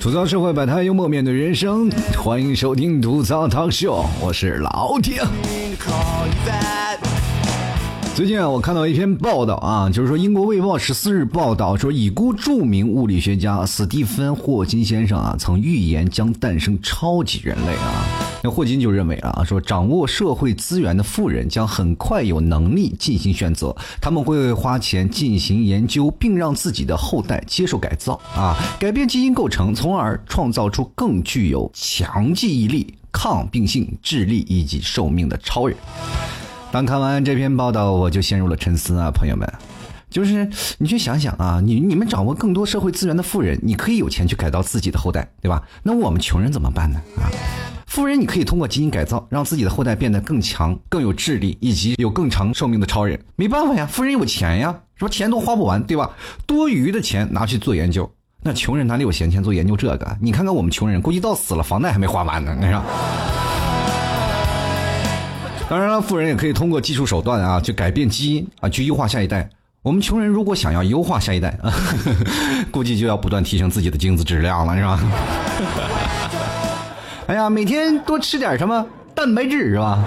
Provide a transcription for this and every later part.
吐槽社会百态，幽默面对人生，欢迎收听吐槽堂秀，我是老铁。最近啊，我看到一篇报道啊，就是说英国《卫报》十四日报道说，已故著名物理学家史蒂芬·霍金先生啊，曾预言将诞生超级人类啊。那霍金就认为啊，说掌握社会资源的富人将很快有能力进行选择，他们会花钱进行研究，并让自己的后代接受改造啊，改变基因构成，从而创造出更具有强记忆力、抗病性、智力以及寿命的超人。当看完这篇报道，我就陷入了沉思啊，朋友们，就是你去想想啊，你你们掌握更多社会资源的富人，你可以有钱去改造自己的后代，对吧？那我们穷人怎么办呢？啊，富人你可以通过基因改造，让自己的后代变得更强、更有智力，以及有更长寿命的超人。没办法呀，富人有钱呀，什么钱都花不完，对吧？多余的钱拿去做研究，那穷人哪里有闲钱做研究这个？你看看我们穷人，估计到死了房贷还没花完呢，是吧。当然了，富人也可以通过技术手段啊，去改变基因啊，去优化下一代。我们穷人如果想要优化下一代啊，估计就要不断提升自己的精子质量了，是吧？哎呀，每天多吃点什么蛋白质是吧？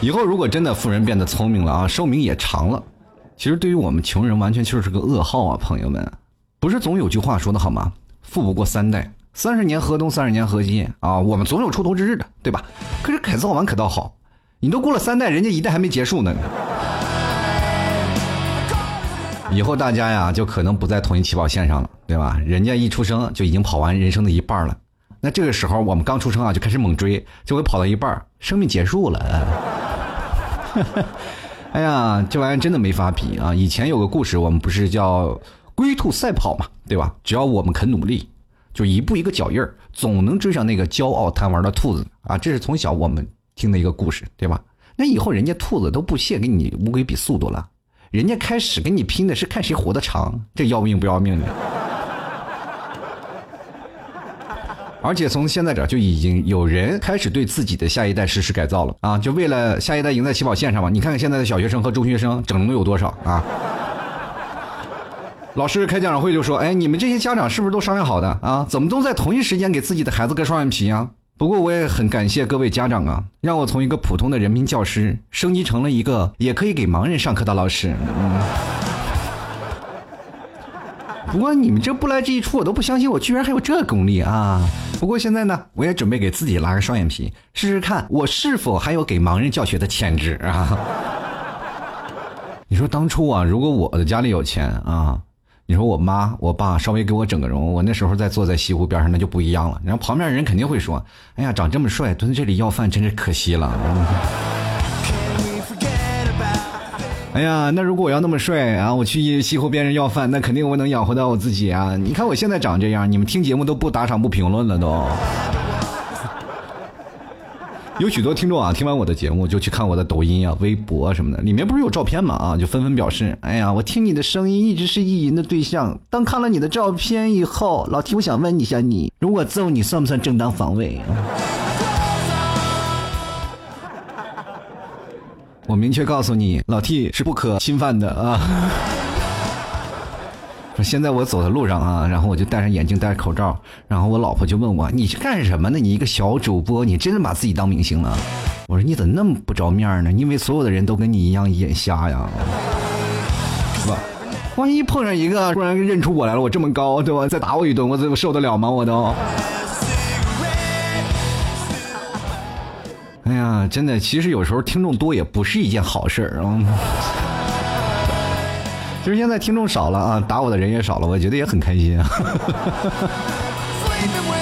以后如果真的富人变得聪明了啊，寿命也长了，其实对于我们穷人完全就是个噩耗啊，朋友们。不是总有句话说的好吗？富不过三代。三十年河东，三十年河西啊！我们总有出头之日的，对吧？可是改造完可倒好，你都过了三代，人家一代还没结束呢。以后大家呀，就可能不在同一起跑线上了，对吧？人家一出生就已经跑完人生的一半了，那这个时候我们刚出生啊，就开始猛追，结果跑到一半，生命结束了。哎呀，这玩意真的没法比啊！以前有个故事，我们不是叫龟兔赛跑嘛，对吧？只要我们肯努力。就一步一个脚印儿，总能追上那个骄傲贪玩的兔子啊！这是从小我们听的一个故事，对吧？那以后人家兔子都不屑跟你乌龟比速度了，人家开始跟你拼的是看谁活得长，这要命不要命的。而且从现在这就已经有人开始对自己的下一代实施改造了啊！就为了下一代赢在起跑线上嘛！你看看现在的小学生和中学生整容有多少啊？老师开家长会就说：“哎，你们这些家长是不是都商量好的啊？怎么都在同一时间给自己的孩子割双眼皮啊？”不过我也很感谢各位家长啊，让我从一个普通的人民教师升级成了一个也可以给盲人上课的老师。嗯。不过你们这不来这一出，我都不相信我居然还有这功力啊！不过现在呢，我也准备给自己拉个双眼皮，试试看我是否还有给盲人教学的潜质啊！你说当初啊，如果我的家里有钱啊。你说我妈我爸稍微给我整个容，我那时候再坐在西湖边上，那就不一样了。然后旁边人肯定会说：“哎呀，长这么帅，蹲在这里要饭真是可惜了。”哎呀，那如果我要那么帅啊，我去西湖边上要饭，那肯定我能养活到我自己啊！你看我现在长这样，你们听节目都不打赏不评论了都。有许多听众啊，听完我的节目就去看我的抖音啊、微博什么的，里面不是有照片嘛啊，就纷纷表示：哎呀，我听你的声音一直是意淫的对象。当看了你的照片以后，老提我想问一下你，如果揍你算不算正当防卫？我明确告诉你，老 T 是不可侵犯的啊。现在我走在路上啊，然后我就戴上眼镜，戴着口罩，然后我老婆就问我：“你是干什么呢？你一个小主播，你真的把自己当明星了？”我说：“你怎么那么不着面呢？因为所有的人都跟你一样眼瞎呀，是吧？万一碰上一个突然认出我来了，我这么高，对吧？再打我一顿，我怎么受得了吗？我都……哎呀，真的，其实有时候听众多也不是一件好事儿啊。”其实现在听众少了啊，打我的人也少了，我觉得也很开心啊。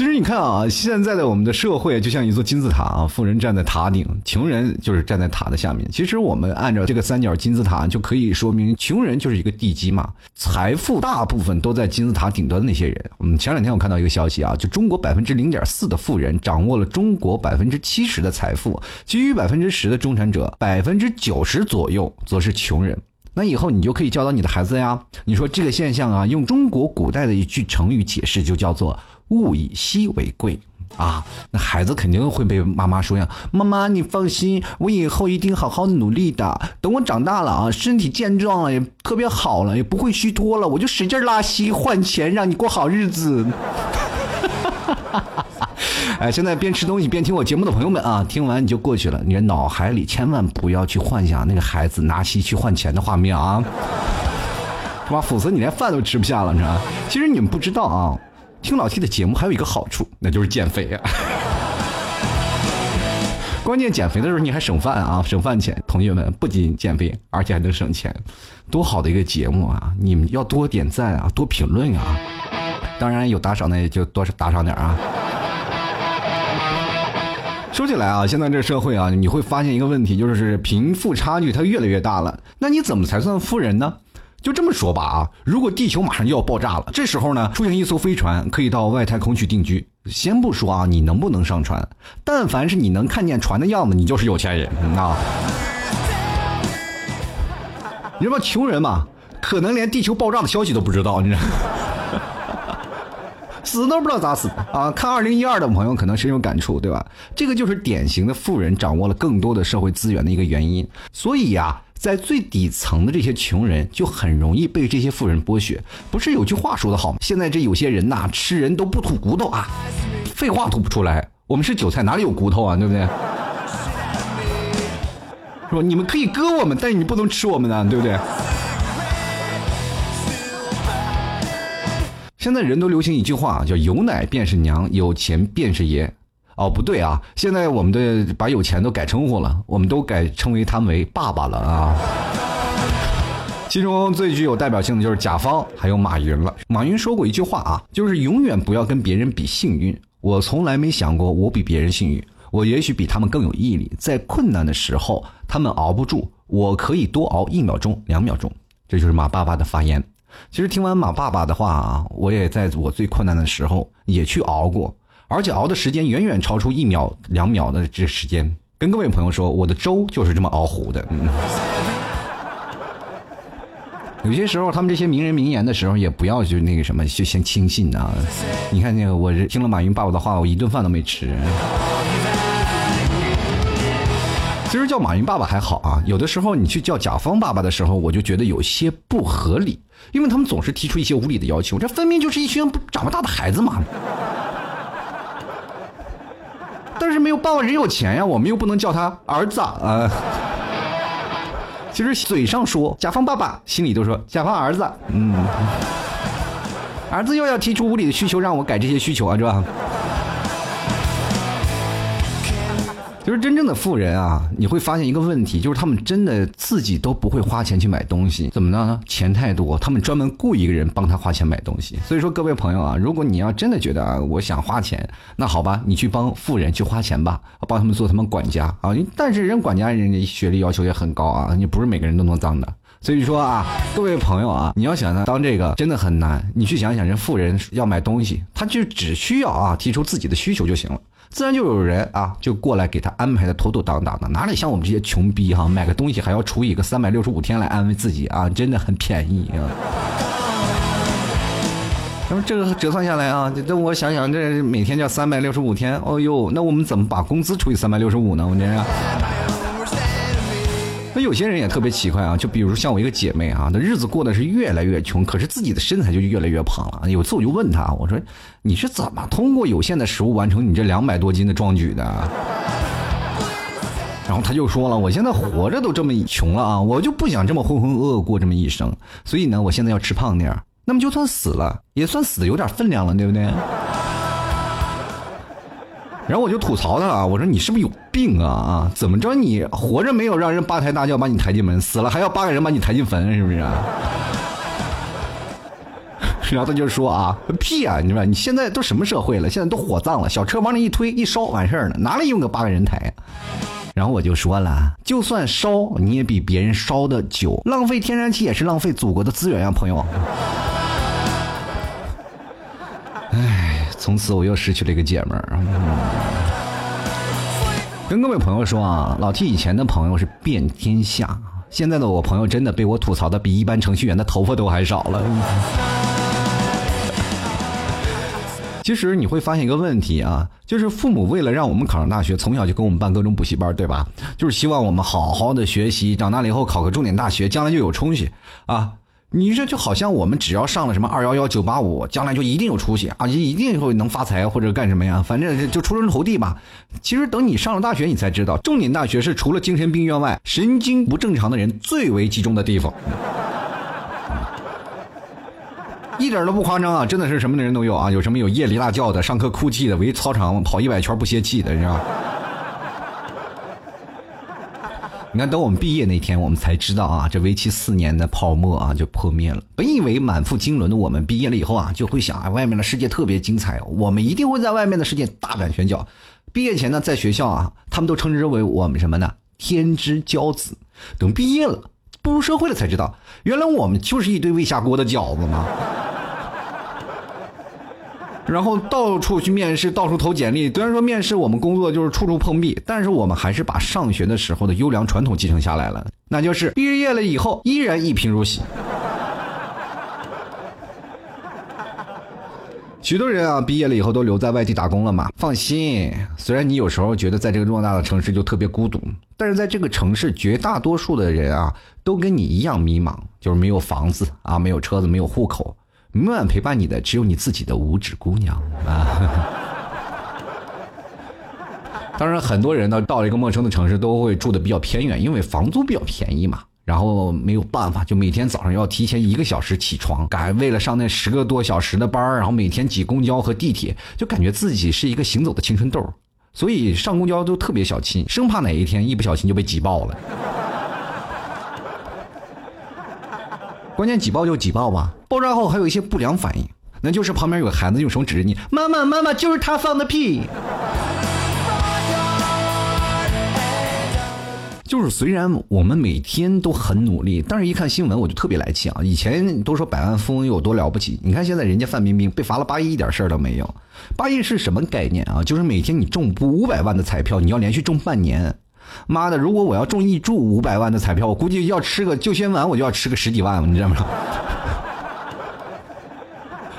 其实你看啊，现在的我们的社会就像一座金字塔啊，富人站在塔顶，穷人就是站在塔的下面。其实我们按照这个三角金字塔，就可以说明穷人就是一个地基嘛，财富大部分都在金字塔顶端的那些人。嗯，前两天我看到一个消息啊，就中国百分之零点四的富人掌握了中国百分之七十的财富，其余百分之十的中产者，百分之九十左右则是穷人。那以后你就可以教导你的孩子呀。你说这个现象啊，用中国古代的一句成语解释，就叫做“物以稀为贵”。啊，那孩子肯定会被妈妈说呀：“妈妈，你放心，我以后一定好好努力的。等我长大了啊，身体健壮了，也特别好了，也不会虚脱了，我就使劲拉稀换钱，让你过好日子。”哎，现在边吃东西边听我节目的朋友们啊，听完你就过去了，你的脑海里千万不要去幻想那个孩子拿稀去换钱的画面啊，是吧？否则你连饭都吃不下了，你知道？其实你们不知道啊。听老 T 的节目还有一个好处，那就是减肥啊！关键减肥的时候你还省饭啊，省饭钱。同学们不仅减肥，而且还能省钱，多好的一个节目啊！你们要多点赞啊，多评论啊！当然有打赏的也就多打赏点啊。说起来啊，现在这社会啊，你会发现一个问题，就是贫富差距它越来越大了。那你怎么才算富人呢？就这么说吧啊，如果地球马上就要爆炸了，这时候呢，出现一艘飞船可以到外太空去定居。先不说啊，你能不能上船，但凡是你能看见船的样子，你就是有钱人啊。你知道穷人嘛，可能连地球爆炸的消息都不知道，你知道，死都不知道咋死啊。看二零一二的朋友可能深有感触，对吧？这个就是典型的富人掌握了更多的社会资源的一个原因。所以呀。在最底层的这些穷人就很容易被这些富人剥削，不是有句话说的好吗？现在这有些人呐，吃人都不吐骨头啊，废话吐不出来。我们是韭菜，哪里有骨头啊？对不对？是吧？你们可以割我们，但是你不能吃我们呢，对不对？现在人都流行一句话，叫有奶便是娘，有钱便是爷。哦，不对啊！现在我们的把有钱都改称呼了，我们都改称为他们为爸爸了啊。其中最具有代表性的就是甲方还有马云了。马云说过一句话啊，就是永远不要跟别人比幸运。我从来没想过我比别人幸运，我也许比他们更有毅力。在困难的时候，他们熬不住，我可以多熬一秒钟、两秒钟。这就是马爸爸的发言。其实听完马爸爸的话啊，我也在我最困难的时候也去熬过。而且熬的时间远远超出一秒两秒的这时间，跟各位朋友说，我的粥就是这么熬糊的。有些时候他们这些名人名言的时候，也不要就那个什么，就先轻信啊。你看那个，我听了马云爸爸的话，我一顿饭都没吃。其实叫马云爸爸还好啊，有的时候你去叫甲方爸爸的时候，我就觉得有些不合理，因为他们总是提出一些无理的要求，这分明就是一群长不大的孩子嘛。但是没有办法，人有钱呀，我们又不能叫他儿子啊。其实嘴上说甲方爸爸，心里都说甲方儿子。嗯，儿子又要提出无理的需求，让我改这些需求啊，是吧？就是真正的富人啊，你会发现一个问题，就是他们真的自己都不会花钱去买东西，怎么呢？钱太多，他们专门雇一个人帮他花钱买东西。所以说，各位朋友啊，如果你要真的觉得啊，我想花钱，那好吧，你去帮富人去花钱吧，帮他们做他们管家啊。但是人管家人家学历要求也很高啊，你不是每个人都能当的。所以说啊，各位朋友啊，你要想呢当这个真的很难。你去想想，人富人要买东西，他就只需要啊提出自己的需求就行了。自然就有人啊，就过来给他安排的妥妥当当的，哪里像我们这些穷逼哈，买个东西还要除以个三百六十五天来安慰自己啊，真的很便宜啊。那么这个折算下来啊，这我想想，这每天叫三百六十五天，哦呦，那我们怎么把工资除以三百六十五呢？我这有些人也特别奇怪啊，就比如像我一个姐妹啊，那日子过得是越来越穷，可是自己的身材就越来越胖了。有次我就问她，我说你是怎么通过有限的食物完成你这两百多斤的壮举的？然后她就说了，我现在活着都这么穷了啊，我就不想这么浑浑噩噩过这么一生，所以呢，我现在要吃胖点那么就算死了，也算死的有点分量了，对不对？然后我就吐槽他啊，我说你是不是有病啊啊？怎么着你活着没有让人八抬大轿把你抬进门，死了还要八个人把你抬进坟，是不是？然后他就说啊，屁啊！你知道你现在都什么社会了？现在都火葬了，小车往里一推一烧完事儿了，哪里用个八个人抬？然后我就说了，就算烧你也比别人烧的久，浪费天然气也是浪费祖国的资源呀，朋友。从此我又失去了一个姐们儿。跟各位朋友说啊，老 T 以前的朋友是遍天下，现在的我朋友真的被我吐槽的比一般程序员的头发都还少了。其实你会发现一个问题啊，就是父母为了让我们考上大学，从小就给我们办各种补习班，对吧？就是希望我们好好的学习，长大了以后考个重点大学，将来就有出息啊。你这就好像我们只要上了什么二幺幺九八五，将来就一定有出息啊，就一定会能发财或者干什么呀？反正就出人头地吧。其实等你上了大学，你才知道，重点大学是除了精神病院外，神经不正常的人最为集中的地方。一点都不夸张啊！真的是什么的人都有啊！有什么有夜里大叫的，上课哭泣的，围操场跑一百圈不歇气的，你知道。你看，等我们毕业那天，我们才知道啊，这为期四年的泡沫啊就破灭了。本以为满腹经纶的我们毕业了以后啊，就会想啊，外面的世界特别精彩，我们一定会在外面的世界大展拳脚。毕业前呢，在学校啊，他们都称之为我们什么呢？天之骄子。等毕业了，步入社会了，才知道，原来我们就是一堆未下锅的饺子嘛。然后到处去面试，到处投简历。虽然说面试我们工作就是处处碰壁，但是我们还是把上学的时候的优良传统继承下来了，那就是毕业了以后依然一贫如洗。许多人啊，毕业了以后都留在外地打工了嘛。放心，虽然你有时候觉得在这个偌大的城市就特别孤独，但是在这个城市，绝大多数的人啊，都跟你一样迷茫，就是没有房子啊，没有车子，没有户口。永远陪伴你的只有你自己的五指姑娘啊！当然，很多人呢到了一个陌生的城市都会住的比较偏远，因为房租比较便宜嘛。然后没有办法，就每天早上要提前一个小时起床，赶为了上那十个多小时的班然后每天挤公交和地铁，就感觉自己是一个行走的青春痘，所以上公交都特别小心，生怕哪一天一不小心就被挤爆了。关键挤爆就挤爆吧，爆炸后还有一些不良反应，那就是旁边有个孩子用手指着你，妈妈妈妈就是他放的屁。就是虽然我们每天都很努力，但是一看新闻我就特别来气啊！以前都说百万富翁有多了不起，你看现在人家范冰冰被罚了八亿，一点事儿都没有。八亿是什么概念啊？就是每天你中五百万的彩票，你要连续中半年。妈的！如果我要中一注五百万的彩票，我估计要吃个就先丸，我就要吃个十几万，你知道吗？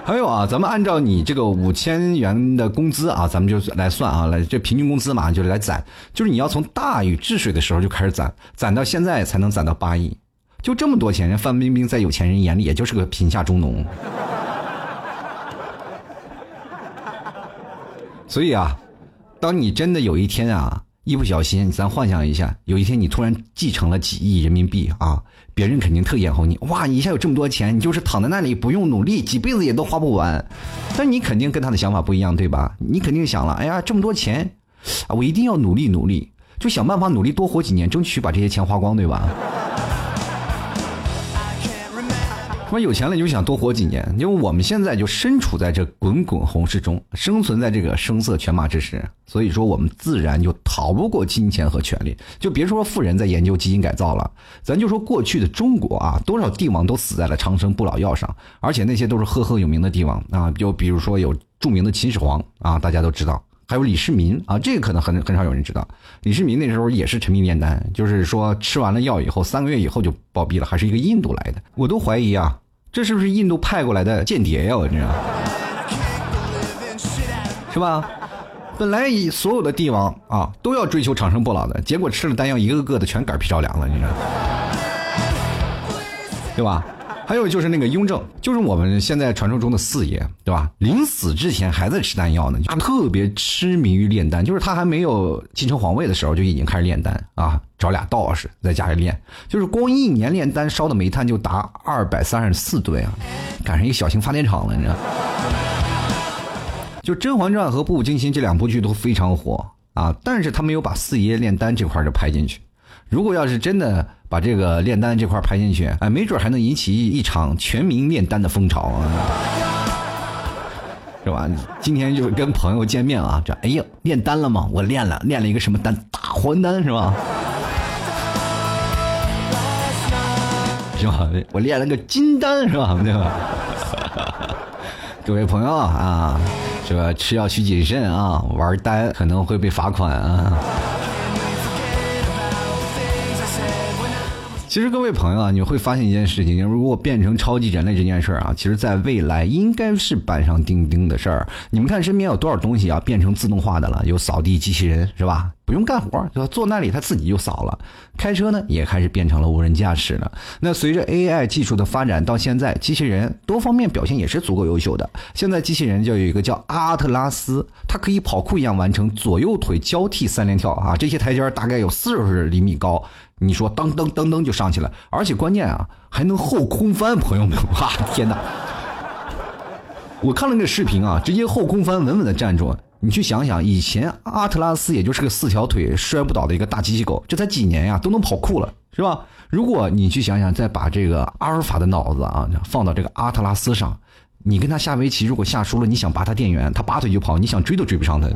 还有啊，咱们按照你这个五千元的工资啊，咱们就来算啊，来这平均工资嘛，就来攒，就是你要从大禹治水的时候就开始攒，攒到现在才能攒到八亿，就这么多钱，范冰冰在有钱人眼里也就是个贫下中农。所以啊，当你真的有一天啊。一不小心，咱幻想一下，有一天你突然继承了几亿人民币啊，别人肯定特眼红你。哇，你一下有这么多钱，你就是躺在那里不用努力，几辈子也都花不完。但你肯定跟他的想法不一样，对吧？你肯定想了，哎呀，这么多钱，啊，我一定要努力努力，就想办法努力多活几年，争取把这些钱花光，对吧？他妈有钱了你就想多活几年，因为我们现在就身处在这滚滚红世中，生存在这个声色犬马之时，所以说我们自然就逃不过金钱和权力。就别说富人在研究基因改造了，咱就说过去的中国啊，多少帝王都死在了长生不老药上，而且那些都是赫赫有名的帝王啊，就比如说有著名的秦始皇啊，大家都知道，还有李世民啊，这个可能很很少有人知道，李世民那时候也是沉迷炼丹，就是说吃完了药以后，三个月以后就暴毙了，还是一个印度来的，我都怀疑啊。这是不是印度派过来的间谍呀？我知道，是吧？本来以所有的帝王啊都要追求长生不老的，结果吃了丹药，一个个的全嗝屁着凉了，你知道，对吧？还有就是那个雍正，就是我们现在传说中的四爷，对吧？临死之前还在吃丹药呢，他特别痴迷于炼丹，就是他还没有继承皇位的时候就已经开始炼丹啊，找俩道士在家里练，就是光一年炼丹烧的煤炭就达二百三十四吨啊，赶上一个小型发电厂了，你知道？就《甄嬛传》和《步步惊心》这两部剧都非常火啊，但是他没有把四爷炼丹这块就拍进去。如果要是真的把这个炼丹这块拍进去，哎，没准还能引起一场全民炼丹的风潮啊，是吧？今天就跟朋友见面啊，这哎呀，炼丹了吗？我练了，练了一个什么丹？大还丹是吧？是吧？我练了个金丹是吧？对吧？各位朋友啊，是吧？吃药需谨慎啊，玩丹可能会被罚款啊。其实各位朋友啊，你会发现一件事情，就是如果变成超级人类这件事儿啊，其实在未来应该是板上钉钉的事儿。你们看身边有多少东西啊变成自动化的了？有扫地机器人是吧？不用干活，就坐那里它自己就扫了。开车呢也开始变成了无人驾驶了。那随着 AI 技术的发展，到现在机器人多方面表现也是足够优秀的。现在机器人就有一个叫阿特拉斯，它可以跑酷一样完成左右腿交替三连跳啊，这些台阶大概有四十厘米高。你说噔噔噔噔就上去了，而且关键啊还能后空翻，朋友们，哇天哪！我看了那个视频啊，直接后空翻，稳稳的站住。你去想想，以前阿特拉斯也就是个四条腿摔不倒的一个大机器狗，这才几年呀，都能跑酷了，是吧？如果你去想想，再把这个阿尔法的脑子啊放到这个阿特拉斯上，你跟他下围棋，如果下输了，你想拔他电源，他拔腿就跑，你想追都追不上他。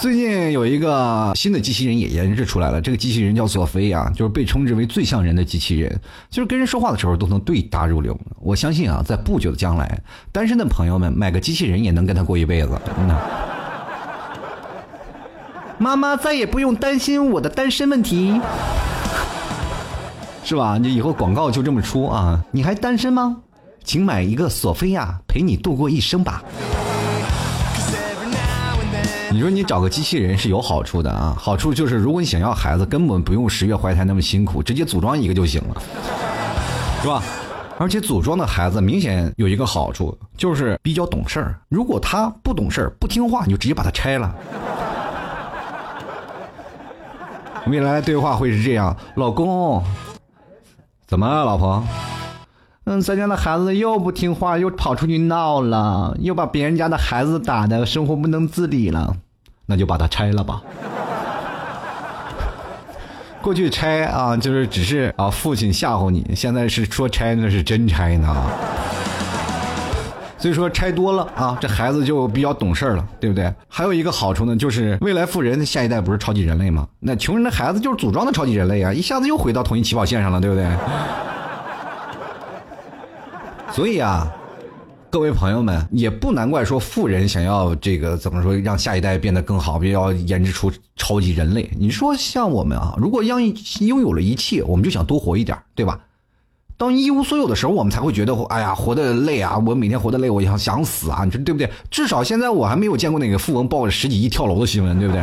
最近有一个新的机器人也研制出来了，这个机器人叫索菲亚，就是被称之为最像人的机器人，就是跟人说话的时候都能对答如流。我相信啊，在不久的将来，单身的朋友们买个机器人也能跟他过一辈子。真的，妈妈再也不用担心我的单身问题，是吧？你以后广告就这么出啊？你还单身吗？请买一个索菲亚陪你度过一生吧。你说你找个机器人是有好处的啊，好处就是如果你想要孩子，根本不用十月怀胎那么辛苦，直接组装一个就行了，是吧？而且组装的孩子明显有一个好处，就是比较懂事儿。如果他不懂事儿、不听话，你就直接把他拆了。未来对话会是这样：老公，怎么了，老婆？嗯，咱家的孩子又不听话，又跑出去闹了，又把别人家的孩子打的生活不能自理了，那就把它拆了吧。过去拆啊，就是只是啊，父亲吓唬你，现在是说拆那是真拆呢。所以说拆多了啊，这孩子就比较懂事了，对不对？还有一个好处呢，就是未来富人的下一代不是超级人类吗？那穷人的孩子就是组装的超级人类啊，一下子又回到同一起跑线上了，对不对？所以啊，各位朋友们，也不难怪说富人想要这个怎么说，让下一代变得更好，要研制出超级人类。你说像我们啊，如果拥拥有了一切，我们就想多活一点，对吧？当一无所有的时候，我们才会觉得，哎呀，活得累啊！我每天活得累，我想想死啊！你说对不对？至少现在我还没有见过哪个富翁抱着十几亿跳楼的新闻，对不对？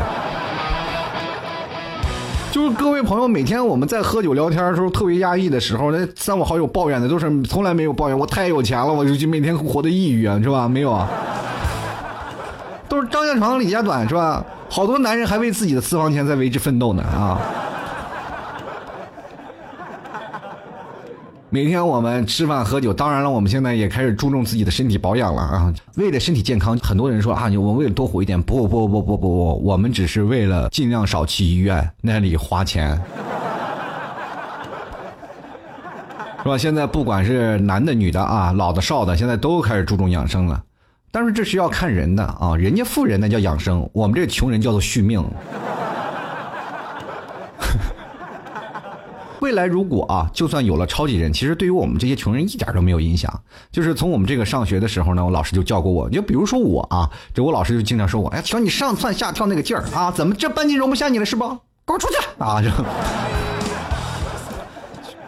就是各位朋友，每天我们在喝酒聊天的时候特别压抑的时候，那三五好友抱怨的都是从来没有抱怨我太有钱了，我就每天活得抑郁啊，是吧？没有啊，都是张家长李家短，是吧？好多男人还为自己的私房钱在为之奋斗呢啊。每天我们吃饭喝酒，当然了，我们现在也开始注重自己的身体保养了啊！为了身体健康，很多人说啊，我们为了多活一点，不不不不不不，我们只是为了尽量少去医院那里花钱，是吧？现在不管是男的女的啊，老的少的，现在都开始注重养生了。但是这是要看人的啊，人家富人那叫养生，我们这穷人叫做续命。未来如果啊，就算有了超级人，其实对于我们这些穷人一点都没有影响。就是从我们这个上学的时候呢，我老师就教过我，就比如说我啊，这我老师就经常说我，哎，瞧你上蹿下跳那个劲儿啊，怎么这班级容不下你了是不？给我出去啊！这，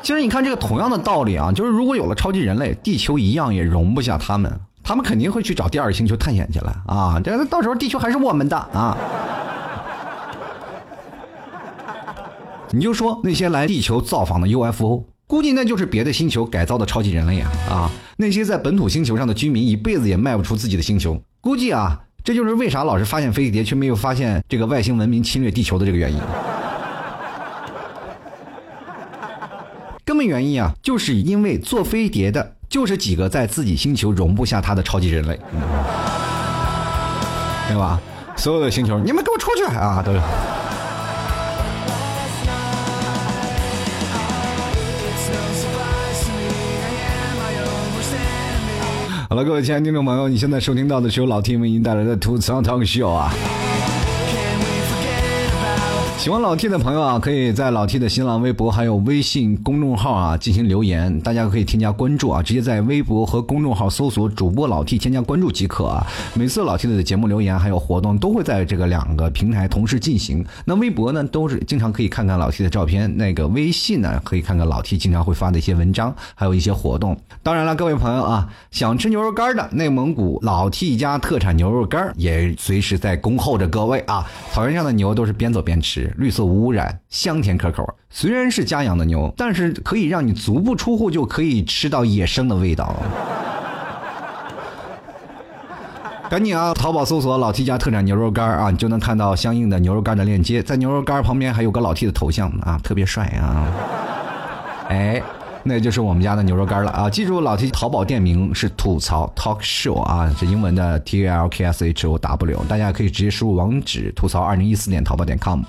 其实你看这个同样的道理啊，就是如果有了超级人类，地球一样也容不下他们，他们肯定会去找第二星球探险去了啊！这到时候地球还是我们的啊。你就说那些来地球造访的 UFO，估计那就是别的星球改造的超级人类呀！啊，那些在本土星球上的居民一辈子也迈不出自己的星球，估计啊，这就是为啥老是发现飞碟却没有发现这个外星文明侵略地球的这个原因。根本原因啊，就是因为坐飞碟的就是几个在自己星球容不下他的超级人类，对吧？所有的星球，你们给我出去啊！都。好了，各位亲爱的听众朋友，你现在收听到的是由老 T 为您带来的吐槽 talk show 啊。喜欢老 T 的朋友啊，可以在老 T 的新浪微博还有微信公众号啊进行留言，大家可以添加关注啊，直接在微博和公众号搜索主播老 T 添加关注即可啊。每次老 T 的节目留言还有活动都会在这个两个平台同时进行。那微博呢都是经常可以看看老 T 的照片，那个微信呢可以看看老 T 经常会发的一些文章，还有一些活动。当然了，各位朋友啊，想吃牛肉干的内蒙古老 T 家特产牛肉干也随时在恭候着各位啊。草原上的牛都是边走边吃。绿色无污染，香甜可口。虽然是家养的牛，但是可以让你足不出户就可以吃到野生的味道。赶紧啊，淘宝搜索“老 T 家特产牛肉干”啊，你就能看到相应的牛肉干的链接。在牛肉干旁边还有个老 T 的头像啊，特别帅啊！哎。那就是我们家的牛肉干了啊！记住，老提淘宝店名是吐槽 Talk Show 啊，是英文的 T A L K S H O W，大家可以直接输入网址吐槽二零一四点淘宝点 com，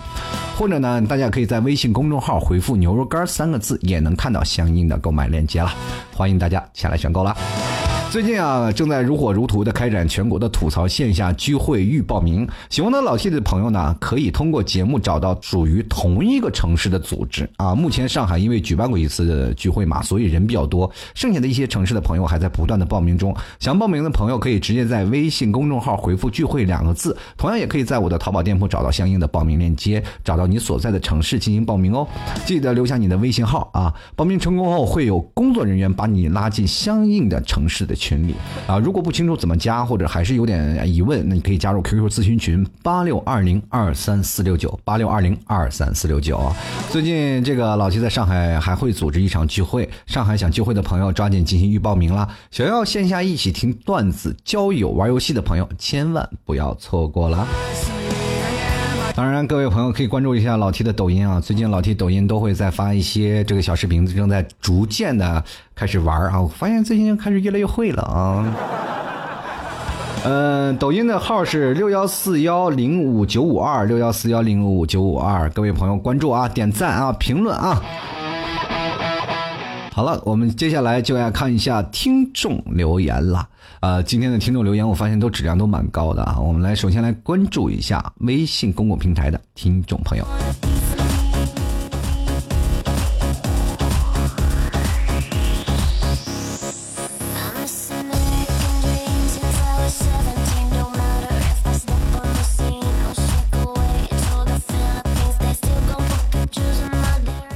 或者呢，大家可以在微信公众号回复“牛肉干”三个字，也能看到相应的购买链接了。欢迎大家前来选购了。最近啊，正在如火如荼的开展全国的吐槽线下聚会预报名。喜欢的老 T 的朋友呢，可以通过节目找到属于同一个城市的组织啊。目前上海因为举办过一次聚会嘛，所以人比较多。剩下的一些城市的朋友还在不断的报名中。想报名的朋友可以直接在微信公众号回复“聚会”两个字，同样也可以在我的淘宝店铺找到相应的报名链接，找到你所在的城市进行报名哦。记得留下你的微信号啊。报名成功后会有工作人员把你拉进相应的城市的。群里啊，如果不清楚怎么加，或者还是有点疑问，那你可以加入 QQ 咨询群八六二零二三四六九八六二零二三四六九。最近这个老七在上海还会组织一场聚会，上海想聚会的朋友抓紧进行预报名了。想要线下一起听段子、交友、玩游戏的朋友，千万不要错过了。当然，各位朋友可以关注一下老 T 的抖音啊！最近老 T 抖音都会在发一些这个小视频，正在逐渐的开始玩啊！我发现最近开始越来越会了啊！嗯，抖音的号是六幺四幺零五九五二六幺四幺零五九五二，各位朋友关注啊，点赞啊，评论啊！好了，我们接下来就要看一下听众留言了。呃，今天的听众留言，我发现都质量都蛮高的啊。我们来首先来关注一下微信公共平台的听众朋友。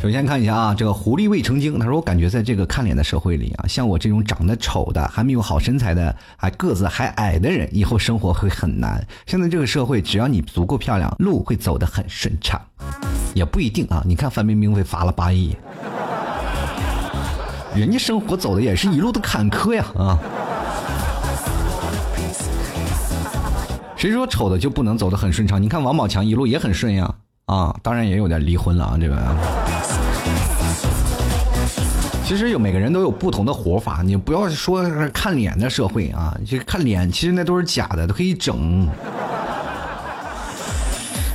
首先看一下啊，这个狐狸未成精，他说我感觉在这个看脸的社会里啊，像我这种长得丑的、还没有好身材的、还个子还矮的人，以后生活会很难。现在这个社会，只要你足够漂亮，路会走得很顺畅，也不一定啊。你看范冰冰被罚了八亿，人家生活走的也是一路的坎坷呀啊。谁说丑的就不能走得很顺畅？你看王宝强一路也很顺呀啊，当然也有点离婚了啊，这个。其实有每个人都有不同的活法，你不要说看脸的社会啊，就看脸，其实那都是假的，都可以整。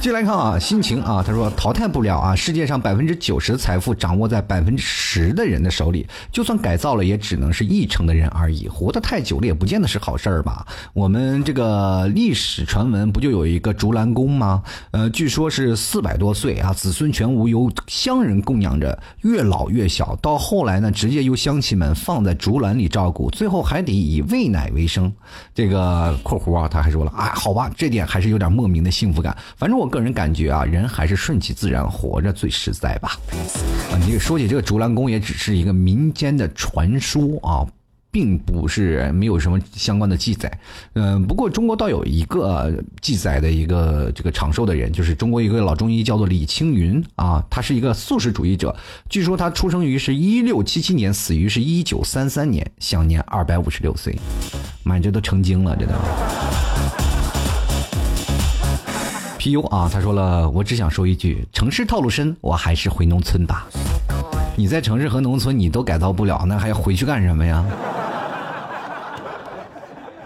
进来看啊，心情啊，他说淘汰不了啊，世界上百分之九十的财富掌握在百分之十的人的手里，就算改造了，也只能是一成的人而已。活得太久了，也不见得是好事儿吧？我们这个历史传闻不就有一个竹篮宫吗？呃，据说是四百多岁啊，子孙全无，由乡人供养着，越老越小，到后来呢，直接由乡亲们放在竹篮里照顾，最后还得以喂奶为生。这个括弧啊，他还说了啊，好吧，这点还是有点莫名的幸福感。反正我。个人感觉啊，人还是顺其自然活着最实在吧。啊，你说起这个竹篮宫，也只是一个民间的传说啊，并不是没有什么相关的记载。嗯，不过中国倒有一个记载的一个这个长寿的人，就是中国一个老中医叫做李青云啊，他是一个素食主义者。据说他出生于是一六七七年，死于是一九三三年，享年二百五十六岁。妈，这都成精了，这都。P.U. 啊，他说了，我只想说一句：城市套路深，我还是回农村吧。你在城市和农村你都改造不了，那还要回去干什么呀？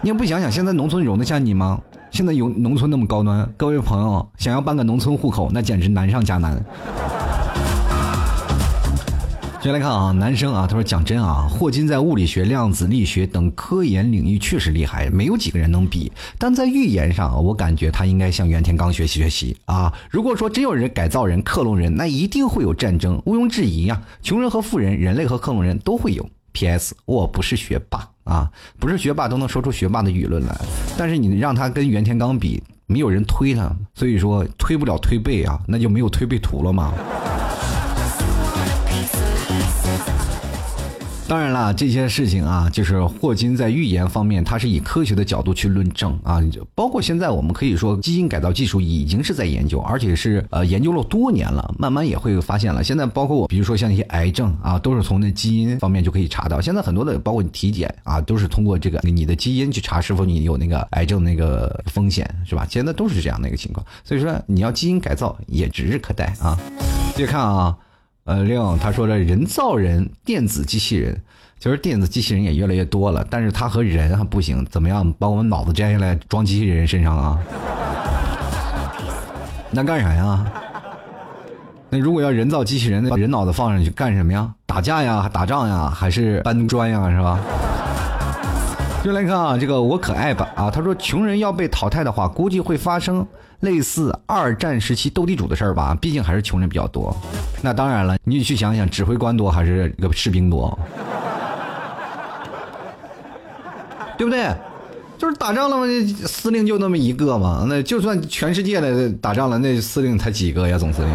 你也不想想，现在农村容得下你吗？现在有农村那么高端，各位朋友想要办个农村户口，那简直难上加难。先来看啊，男生啊，他说讲真啊，霍金在物理学、量子力学等科研领域确实厉害，没有几个人能比。但在预言上，我感觉他应该向袁天罡学习学习啊。如果说真有人改造人、克隆人，那一定会有战争，毋庸置疑啊。穷人和富人，人类和克隆人都会有。P.S. 我不是学霸啊，不是学霸都能说出学霸的舆论来。但是你让他跟袁天罡比，没有人推他，所以说推不了推背啊，那就没有推背图了吗？当然了，这些事情啊，就是霍金在预言方面，他是以科学的角度去论证啊。包括现在，我们可以说基因改造技术已经是在研究，而且是呃研究了多年了，慢慢也会发现了。现在包括我，比如说像一些癌症啊，都是从那基因方面就可以查到。现在很多的，包括你体检啊，都是通过这个你的基因去查是否你有那个癌症那个风险，是吧？现在都是这样的一个情况。所以说，你要基因改造也指日可待啊。接着看啊。呃，另他说的人造人、电子机器人，其实电子机器人也越来越多了，但是它和人还不行，怎么样把我们脑子摘下来装机器人身上啊？那干啥呀？那如果要人造机器人，那把人脑子放上去干什么呀？打架呀？打仗呀？还是搬砖呀？是吧？就来看啊，这个我可爱吧啊，他说穷人要被淘汰的话，估计会发生。类似二战时期斗地主的事儿吧，毕竟还是穷人比较多。那当然了，你去想想，指挥官多还是个士兵多，对不对？就是打仗了嘛，司令就那么一个嘛。那就算全世界的打仗了，那司令才几个呀？总司令。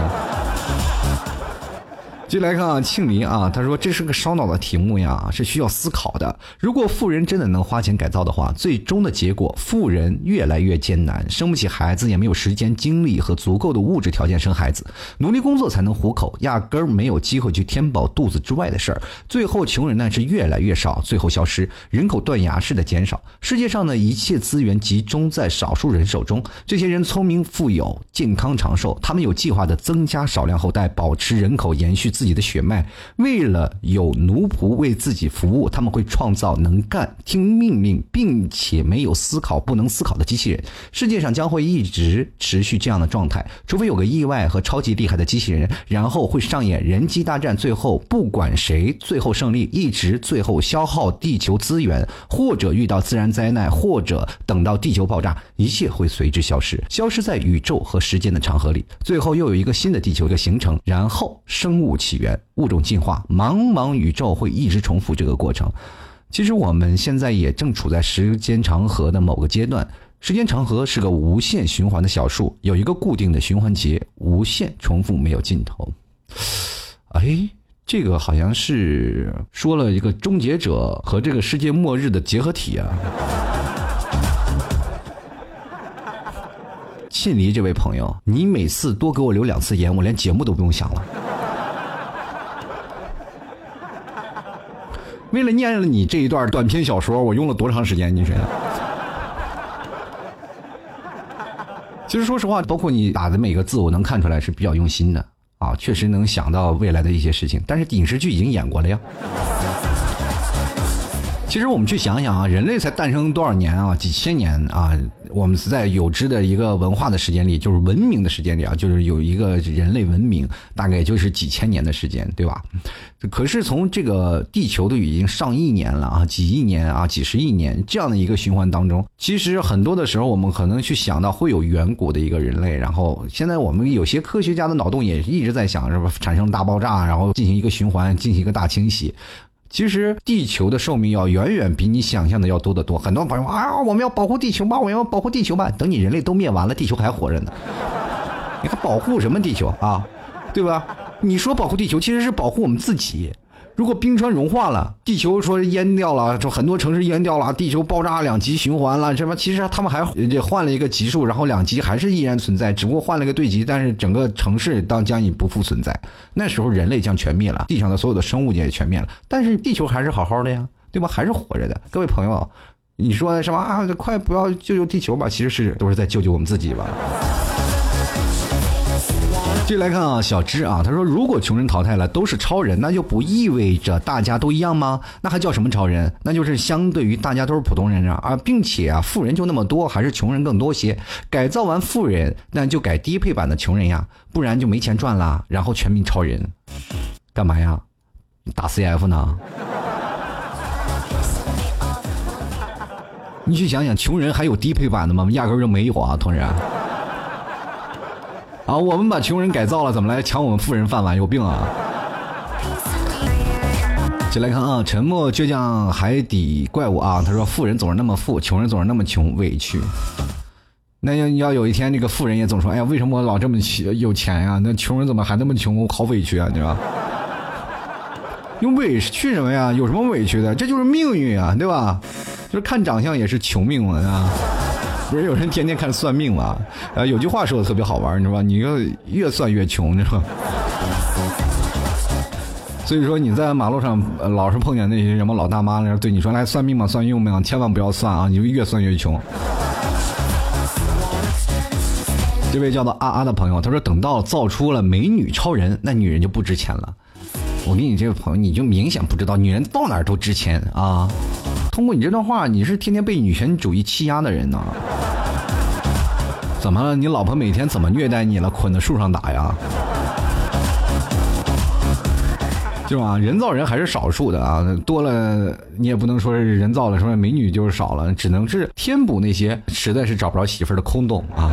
就来看啊，庆林啊，他说这是个烧脑的题目呀，是需要思考的。如果富人真的能花钱改造的话，最终的结果，富人越来越艰难，生不起孩子，也没有时间、精力和足够的物质条件生孩子，努力工作才能糊口，压根儿没有机会去填饱肚子之外的事儿。最后，穷人呢是越来越少，最后消失，人口断崖式的减少。世界上的一切资源集中在少数人手中，这些人聪明、富有、健康、长寿，他们有计划的增加少量后代，保持人口延续。自己的血脉，为了有奴仆为自己服务，他们会创造能干、听命令，并且没有思考、不能思考的机器人。世界上将会一直持续这样的状态，除非有个意外和超级厉害的机器人，然后会上演人机大战，最后不管谁最后胜利，一直最后消耗地球资源，或者遇到自然灾难，或者等到地球爆炸，一切会随之消失，消失在宇宙和时间的长河里。最后又有一个新的地球一个形成，然后生物。起源、物种进化，茫茫宇宙会一直重复这个过程。其实我们现在也正处在时间长河的某个阶段。时间长河是个无限循环的小数，有一个固定的循环节，无限重复，没有尽头。哎，这个好像是说了一个终结者和这个世界末日的结合体啊。庆黎这位朋友，你每次多给我留两次言，我连节目都不用想了。为了念了你这一段短篇小说，我用了多长时间？你说？其实说实话，包括你打的每个字，我能看出来是比较用心的啊，确实能想到未来的一些事情。但是影视剧已经演过了呀。其实我们去想想啊，人类才诞生多少年啊？几千年啊？我们在有知的一个文化的时间里，就是文明的时间里啊，就是有一个人类文明，大概就是几千年的时间，对吧？可是从这个地球都已经上亿年了啊，几亿年啊，几十亿年这样的一个循环当中，其实很多的时候我们可能去想到会有远古的一个人类，然后现在我们有些科学家的脑洞也一直在想，是吧？产生大爆炸，然后进行一个循环，进行一个大清洗。其实地球的寿命要远远比你想象的要多得多。很多朋友啊，我们要保护地球吧，我们要保护地球吧。等你人类都灭完了，地球还活着呢。你还保护什么地球啊？对吧？你说保护地球，其实是保护我们自己。如果冰川融化了，地球说淹掉了，说很多城市淹掉了，地球爆炸两极循环了，什么？其实他们还换了一个级数，然后两极还是依然存在，只不过换了一个对极，但是整个城市当将已不复存在。那时候人类将全灭了，地上的所有的生物也全灭了，但是地球还是好好的呀，对吧？还是活着的。各位朋友，你说什么啊？快不要救救地球吧！其实是都是在救救我们自己吧。继续来看啊，小芝啊，他说：“如果穷人淘汰了都是超人，那就不意味着大家都一样吗？那还叫什么超人？那就是相对于大家都是普通人啊啊，并且啊，富人就那么多，还是穷人更多些？改造完富人，那就改低配版的穷人呀，不然就没钱赚了。然后全民超人，干嘛呀？打 CF 呢？你去想想，穷人还有低配版的吗？压根就没有啊，同志。啊，我们把穷人改造了，怎么来抢我们富人饭碗？有病啊！进来看啊，沉默倔强海底怪物啊，他说：“富人总是那么富，穷人总是那么穷，委屈。”那要要有一天，这个富人也总说：“哎呀，为什么我老这么有钱呀？那穷人怎么还那么穷？我好委屈啊，对吧？”用委屈什么呀？有什么委屈的？这就是命运啊，对吧？就是看长相也是穷命嘛，啊！不是有人天天看算命嘛？呃，有句话说的特别好玩，你知道吧？你要越算越穷，你知道。所以说你在马路上老是碰见那些什么老大妈，那对你说来算命嘛，算用命，千万不要算啊！你就越算越穷。这位叫做阿阿的朋友，他说等到造出了美女超人，那女人就不值钱了。我给你这位朋友，你就明显不知道，女人到哪儿都值钱啊！通过你这段话，你是天天被女权主义欺压的人呢？怎么了？你老婆每天怎么虐待你了？捆在树上打呀？是吧？人造人还是少数的啊，多了你也不能说是人造的，说美女就是少了，只能是填补那些实在是找不着媳妇的空洞啊。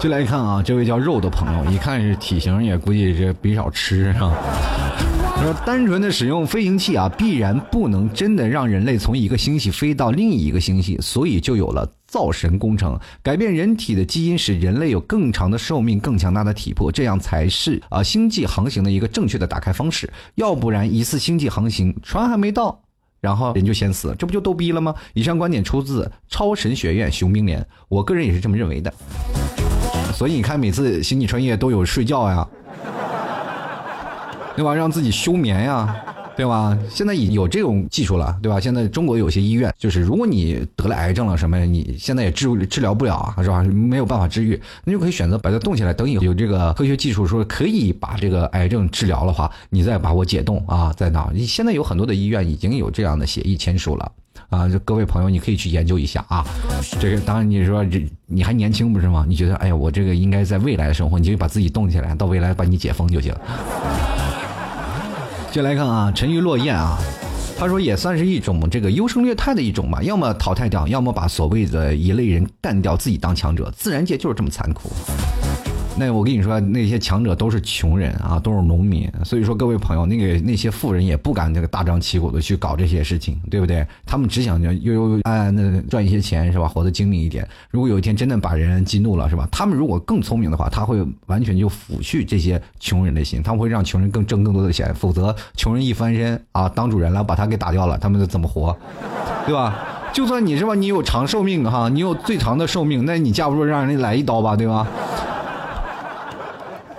就来看啊，这位叫肉的朋友，一看是体型也估计是比少吃啊。说单纯的使用飞行器啊，必然不能真的让人类从一个星系飞到另一个星系，所以就有了造神工程，改变人体的基因，使人类有更长的寿命、更强大的体魄，这样才是啊星际航行的一个正确的打开方式。要不然一次星际航行，船还没到，然后人就先死，这不就逗逼了吗？以上观点出自超神学院熊兵连，我个人也是这么认为的。所以你看，每次星际穿越都有睡觉呀。对吧？让自己休眠呀，对吧？现在已有这种技术了，对吧？现在中国有些医院，就是如果你得了癌症了什么，你现在也治治疗不了啊，是吧？没有办法治愈，那就可以选择把它冻起来，等以后有这个科学技术说可以把这个癌症治疗的话，你再把我解冻啊，在哪？现在有很多的医院已经有这样的协议签署了啊，就各位朋友，你可以去研究一下啊。这个当然你说这你还年轻不是吗？你觉得哎呀，我这个应该在未来的生活，你就把自己冻起来，到未来把你解封就行。接来看啊，沉鱼落雁啊，他说也算是一种这个优胜劣汰的一种吧，要么淘汰掉，要么把所谓的一类人干掉，自己当强者，自然界就是这么残酷。那我跟你说，那些强者都是穷人啊，都是农民。所以说，各位朋友，那个那些富人也不敢这个大张旗鼓的去搞这些事情，对不对？他们只想着悠悠安安的赚一些钱，是吧？活得精明一点。如果有一天真的把人激怒了，是吧？他们如果更聪明的话，他会完全就抚恤这些穷人的心，他们会让穷人更挣更多的钱。否则，穷人一翻身啊，当主人了，把他给打掉了，他们怎么活？对吧？就算你是吧，你有长寿命哈，你有最长的寿命，那你架不住让人来一刀吧，对吧？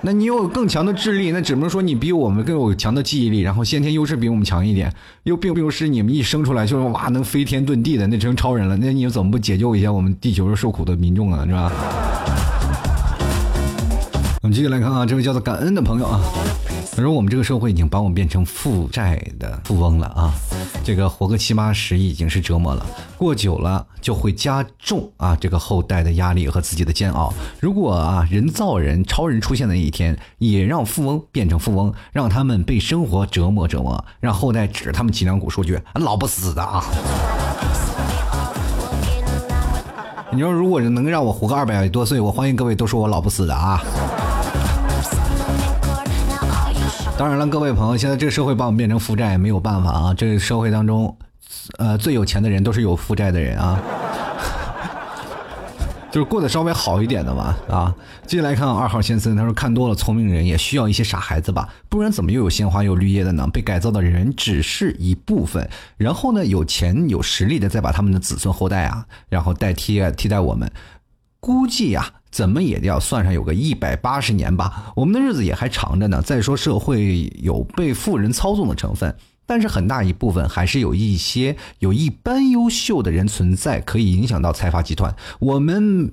那你有更强的智力，那只能说你比我们更有强的记忆力，然后先天优势比我们强一点，又并不是你们一生出来就是哇能飞天遁地的那成超人了，那你怎么不解救一下我们地球受苦的民众啊，是吧？我们继续来看啊，这位叫做感恩的朋友啊。他说：“我们这个社会已经把我们变成负债的富翁了啊，这个活个七八十已经是折磨了，过久了就会加重啊这个后代的压力和自己的煎熬。如果啊人造人超人出现的那一天，也让富翁变成富翁，让他们被生活折磨折磨，让后代指着他们脊梁骨说句老不死的啊！你说如果能让我活个二百多岁，我欢迎各位都说我老不死的啊！”当然了，各位朋友，现在这个社会把我们变成负债，没有办法啊！这个社会当中，呃，最有钱的人都是有负债的人啊，就是过得稍微好一点的嘛啊！接下来看二号先生，他说看多了聪明人也需要一些傻孩子吧，不然怎么又有鲜花又绿叶的呢？被改造的人只是一部分，然后呢，有钱有实力的再把他们的子孙后代啊，然后代替替代我们，估计呀。怎么也要算上有个一百八十年吧，我们的日子也还长着呢。再说社会有被富人操纵的成分，但是很大一部分还是有一些有一般优秀的人存在，可以影响到财阀集团。我们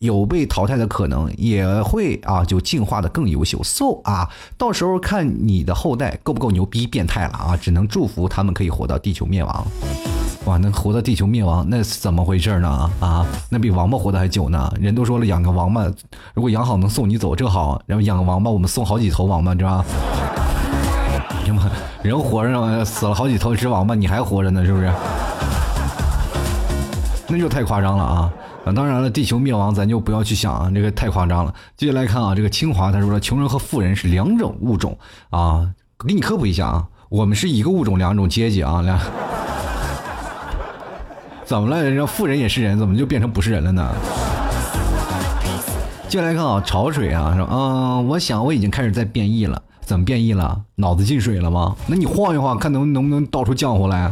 有被淘汰的可能，也会啊就进化的更优秀。So 啊，到时候看你的后代够不够牛逼变态了啊！只能祝福他们可以活到地球灭亡。哇，能活到地球灭亡，那是怎么回事呢？啊，那比王八活得还久呢。人都说了，养个王八，如果养好能送你走，这好。然后养个王八，我们送好几头王八，知道吧？什么人活着死了好几头只王八，你还活着呢，是不是？那就太夸张了啊！啊，当然了，地球灭亡咱就不要去想啊，这个太夸张了。接下来看啊，这个清华他说了，穷人和富人是两种物种啊，给你科普一下啊，我们是一个物种两种阶级啊，两。怎么了？人富人也是人，怎么就变成不是人了呢？接下来看啊，潮水啊，说嗯，我想我已经开始在变异了，怎么变异了？脑子进水了吗？那你晃一晃，看能能不能倒出浆糊来？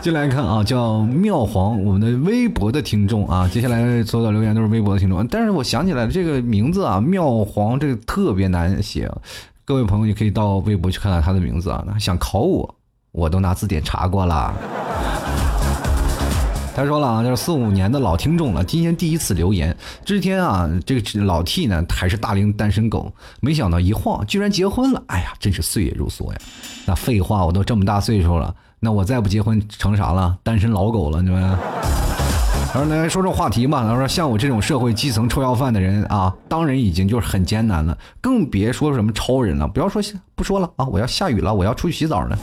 进来看啊，叫妙黄，我们的微博的听众啊，接下来所有的留言都是微博的听众。但是我想起来，这个名字啊，妙黄这个特别难写，各位朋友也可以到微博去看看他的名字啊。想考我，我都拿字典查过了。他说了啊，就是四五年的老听众了，今天第一次留言。这天啊，这个老 T 呢还是大龄单身狗，没想到一晃居然结婚了。哎呀，真是岁月如梭呀。那废话，我都这么大岁数了。那我再不结婚成啥了？单身老狗了，你们。然后来说说话题嘛。他说像我这种社会基层臭要饭的人啊，当然已经就是很艰难了，更别说什么超人了。不要说不说了啊！我要下雨了，我要出去洗澡了。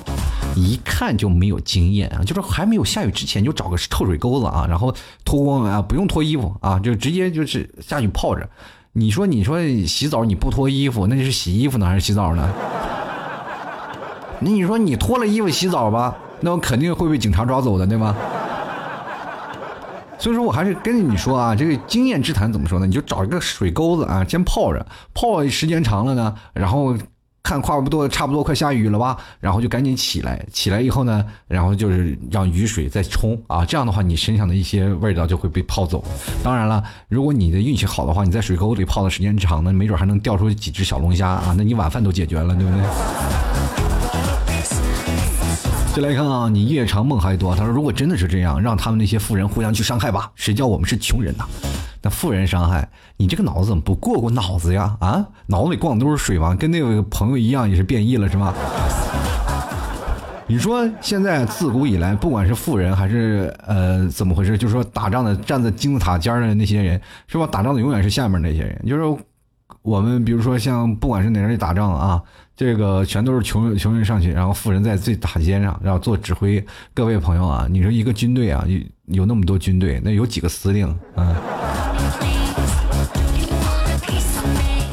一看就没有经验啊，就是还没有下雨之前就找个臭水沟子啊，然后脱光啊，不用脱衣服啊，就直接就是下去泡着。你说你说洗澡你不脱衣服，那是洗衣服呢还是洗澡呢？那你说你脱了衣服洗澡吧？那我肯定会被警察抓走的，对吧？所以说我还是跟你说啊，这个经验之谈怎么说呢？你就找一个水沟子啊，先泡着，泡时间长了呢，然后看差不多差不多快下雨了吧，然后就赶紧起来，起来以后呢，然后就是让雨水再冲啊，这样的话你身上的一些味道就会被泡走。当然了，如果你的运气好的话，你在水沟里泡的时间长呢，没准还能钓出几只小龙虾啊，那你晚饭都解决了，对不对？再来看啊，你夜长梦还多。他说：“如果真的是这样，让他们那些富人互相去伤害吧，谁叫我们是穷人呢？富人伤害你，这个脑子怎么不过过脑子呀？啊，脑子里灌的都是水吗？跟那个朋友一样，也是变异了是吗？你说现在自古以来，不管是富人还是呃怎么回事，就是说打仗的站在金字塔尖的那些人是吧？打仗的永远是下面那些人，就是我们比如说像不管是哪里打仗啊。”这个全都是穷人穷人上去，然后富人在最塔尖上，然后做指挥。各位朋友啊，你说一个军队啊，有那么多军队，那有几个司令啊？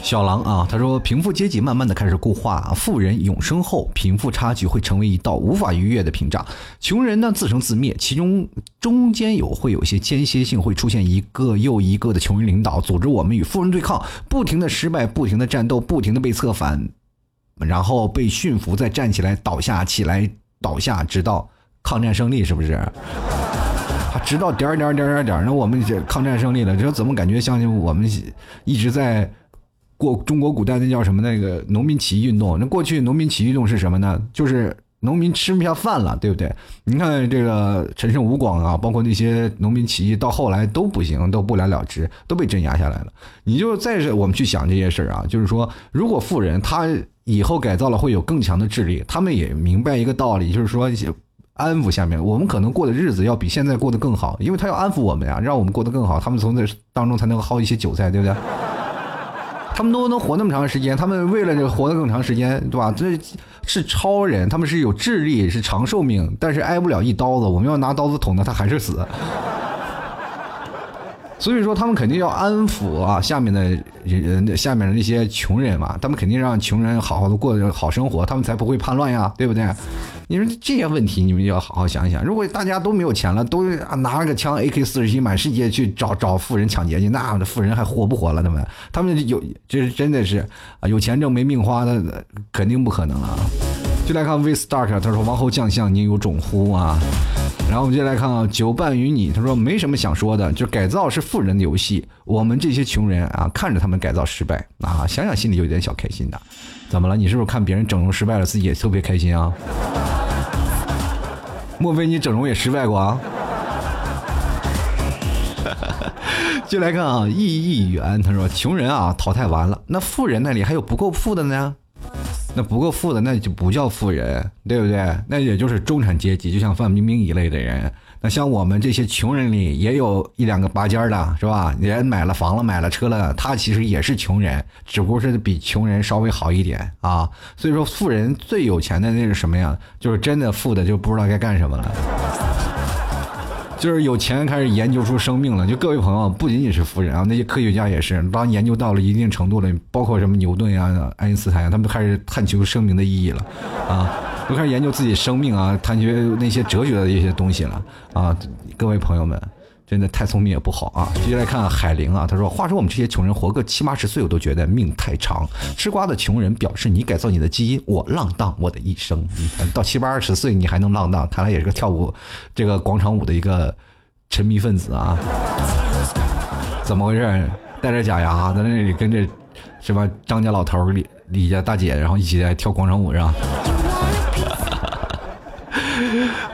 小狼啊，他说贫富阶级慢慢的开始固化，富人永生后，贫富差距会成为一道无法逾越的屏障，穷人呢自生自灭，其中中间有会有一些间歇性会出现一个又一个的穷人领导，组织我们与富人对抗，不停的失败，不停的战斗，不停的被策反。然后被驯服，再站起来，倒下，起来，倒下，直到抗战胜利，是不是？直到点点点点点那我们抗战胜利了，这怎么感觉像我们一直在过中国古代那叫什么那个农民起义运动？那过去农民起义运动是什么呢？就是农民吃不下饭了，对不对？你看这个陈胜吴广啊，包括那些农民起义，到后来都不行，都不了了之，都被镇压下来了。你就再是我们去想这些事儿啊，就是说，如果富人他。以后改造了会有更强的智力，他们也明白一个道理，就是说安抚下面，我们可能过的日子要比现在过得更好，因为他要安抚我们呀，让我们过得更好，他们从这当中才能薅一些韭菜，对不对？他们都能活那么长时间，他们为了这活得更长时间，对吧？这是超人，他们是有智力，是长寿命，但是挨不了一刀子，我们要拿刀子捅他，他还是死。所以说，他们肯定要安抚啊，下面的人，下面的那些穷人嘛，他们肯定让穷人好好的过好生活，他们才不会叛乱呀，对不对？你说这些问题，你们就要好好想想。如果大家都没有钱了，都拿个枪 AK 四十七满世界去找找富人抢劫去，那富人还活不活了？他们，他们有，这是真的是啊，有钱挣没命花的，肯定不可能啊。就来看 V Stark，他说：“王侯将相宁有种乎啊？”然后我们就来看啊，久伴与你，他说没什么想说的，就改造是富人的游戏，我们这些穷人啊，看着他们改造失败啊，想想心里就有点小开心的。怎么了？你是不是看别人整容失败了，自己也特别开心啊？莫非你整容也失败过啊？就来看啊，意义元，他说穷人啊淘汰完了，那富人那里还有不够富的呢？那不够富的那就不叫富人，对不对？那也就是中产阶级，就像范冰冰一类的人。那像我们这些穷人里，也有一两个拔尖的，是吧？人买了房了，买了车了，他其实也是穷人，只不过是比穷人稍微好一点啊。所以说，富人最有钱的那是什么呀？就是真的富的就不知道该干什么了，就是有钱开始研究出生命了。就各位朋友，不仅仅是富人啊，那些科学家也是，当研究到了一定程度了，包括什么牛顿呀、爱因斯坦呀，他们开始探求生命的意义了啊。都开始研究自己生命啊，探究那些哲学的一些东西了啊！各位朋友们，真的太聪明也不好啊！接下来看海玲啊，他说：“话说我们这些穷人活个七八十岁，我都觉得命太长。吃瓜的穷人表示，你改造你的基因，我浪荡我的一生。到七八十岁你还能浪荡，看来也是个跳舞这个广场舞的一个沉迷分子啊！怎么回事？戴着假牙在那里跟着什么？张家老头李李家大姐，然后一起来跳广场舞是吧？”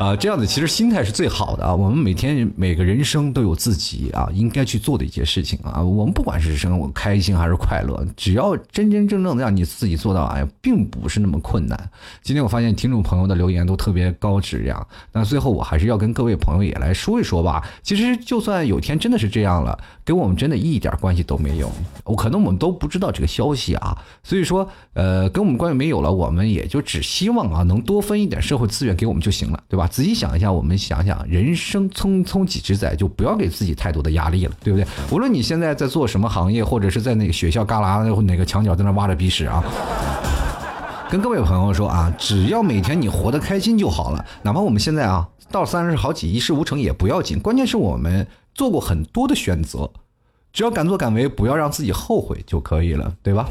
啊，这样子其实心态是最好的啊。我们每天每个人生都有自己啊应该去做的一些事情啊。我们不管是生活开心还是快乐，只要真真正正的让你自己做到，哎，并不是那么困难。今天我发现听众朋友的留言都特别高质量，那最后我还是要跟各位朋友也来说一说吧。其实就算有天真的是这样了，跟我们真的一点关系都没有。我可能我们都不知道这个消息啊。所以说，呃，跟我们关系没有了，我们也就只希望啊，能多分一点社会资源给我们就行了，对吧？仔细想一下，我们想想，人生匆匆几十载，就不要给自己太多的压力了，对不对？无论你现在在做什么行业，或者是在那个学校旮旯或哪个墙角在那挖着鼻屎啊，跟各位朋友说啊，只要每天你活得开心就好了。哪怕我们现在啊到三十好几，一事无成也不要紧，关键是我们做过很多的选择，只要敢作敢为，不要让自己后悔就可以了，对吧？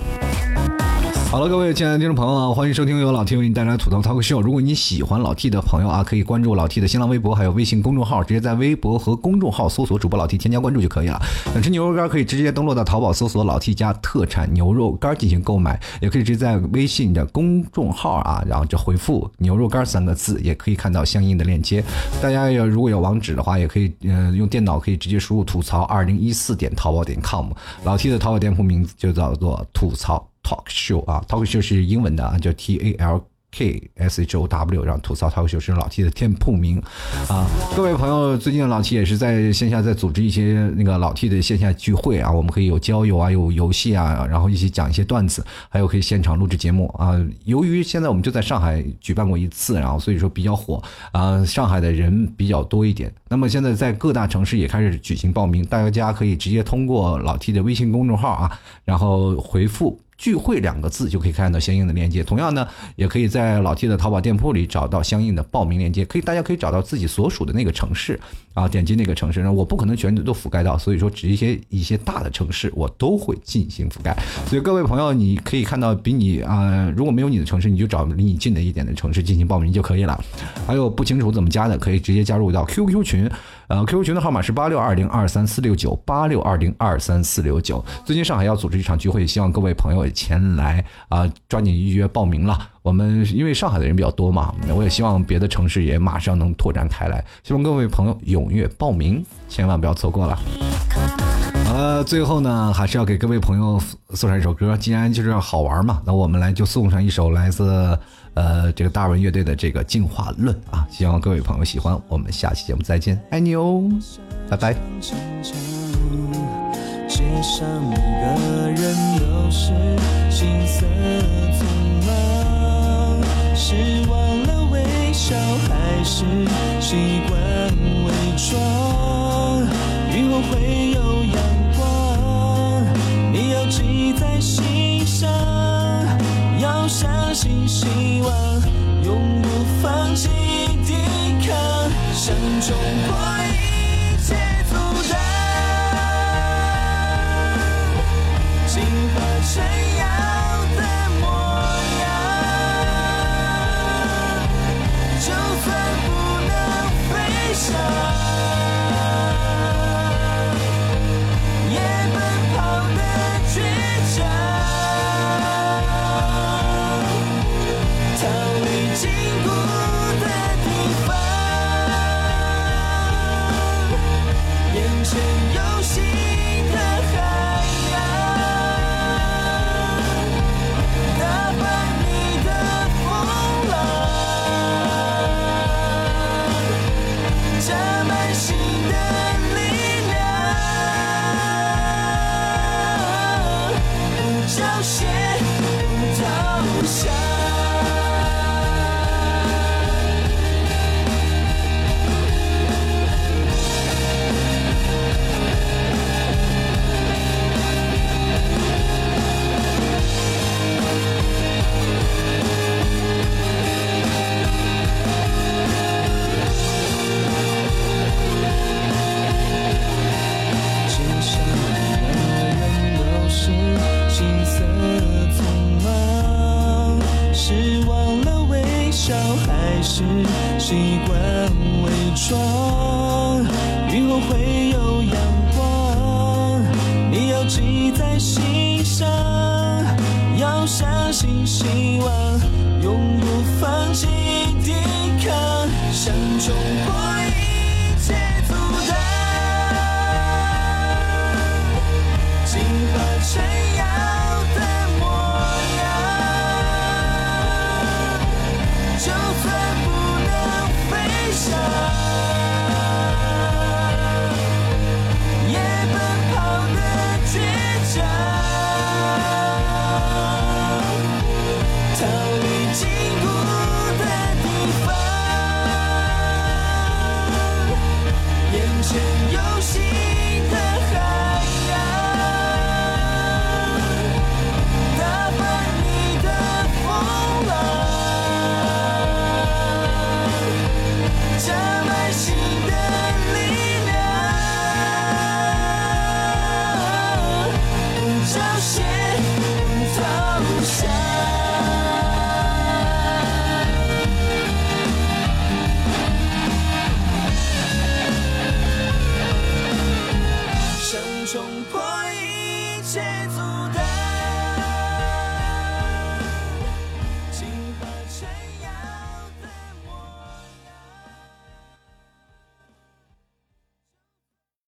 好了，各位亲爱的听众朋友啊，欢迎收听由老 T 为您带来的吐槽 talk show。如果你喜欢老 T 的朋友啊，可以关注老 T 的新浪微博，还有微信公众号，直接在微博和公众号搜索主播老 T 添加关注就可以了。想吃牛肉干可以直接登录到淘宝搜索老 T 家特产牛肉干进行购买，也可以直接在微信的公众号啊，然后就回复牛肉干三个字，也可以看到相应的链接。大家要如果有网址的话，也可以嗯用电脑可以直接输入吐槽二零一四点淘宝点 com，老 T 的淘宝店铺名字就叫做吐槽。Talk show 啊，Talk show 是英文的啊，叫 T A L K S H O W，然后吐槽 Talk show 是老 T 的店铺名啊。各位朋友，最近老 T 也是在线下在组织一些那个老 T 的线下聚会啊，我们可以有交友啊，有游戏啊，然后一起讲一些段子，还有可以现场录制节目啊。由于现在我们就在上海举办过一次，然后所以说比较火啊，上海的人比较多一点。那么现在在各大城市也开始举行报名，大家可以直接通过老 T 的微信公众号啊，然后回复。聚会两个字就可以看到相应的链接，同样呢，也可以在老 T 的淘宝店铺里找到相应的报名链接，可以大家可以找到自己所属的那个城市啊，点击那个城市，那我不可能全都覆盖到，所以说只一些一些大的城市我都会进行覆盖，所以各位朋友，你可以看到比你啊，如果没有你的城市，你就找离你近的一点的城市进行报名就可以了。还有不清楚怎么加的，可以直接加入到 QQ 群。呃，QQ 群的号码是八六二零二三四六九八六二零二三四六九。最近上海要组织一场聚会，希望各位朋友前来啊，抓紧预约报名了。我们因为上海的人比较多嘛，我也希望别的城市也马上能拓展开来。希望各位朋友踊跃报名，千万不要错过了。好了，最后呢，还是要给各位朋友送上一首歌。既然就是好玩嘛，那我们来就送上一首来自。呃，这个大文乐队的这个进化论啊，希望各位朋友喜欢。我们下期节目再见，爱你哦，拜拜。是行色匆忙，是忘了微笑，还是习惯伪装？雨后会有阳光，你要记在心上。要相信希望，永不放弃抵抗，像中国。记在心上要相信希望永不放弃抵抗像中国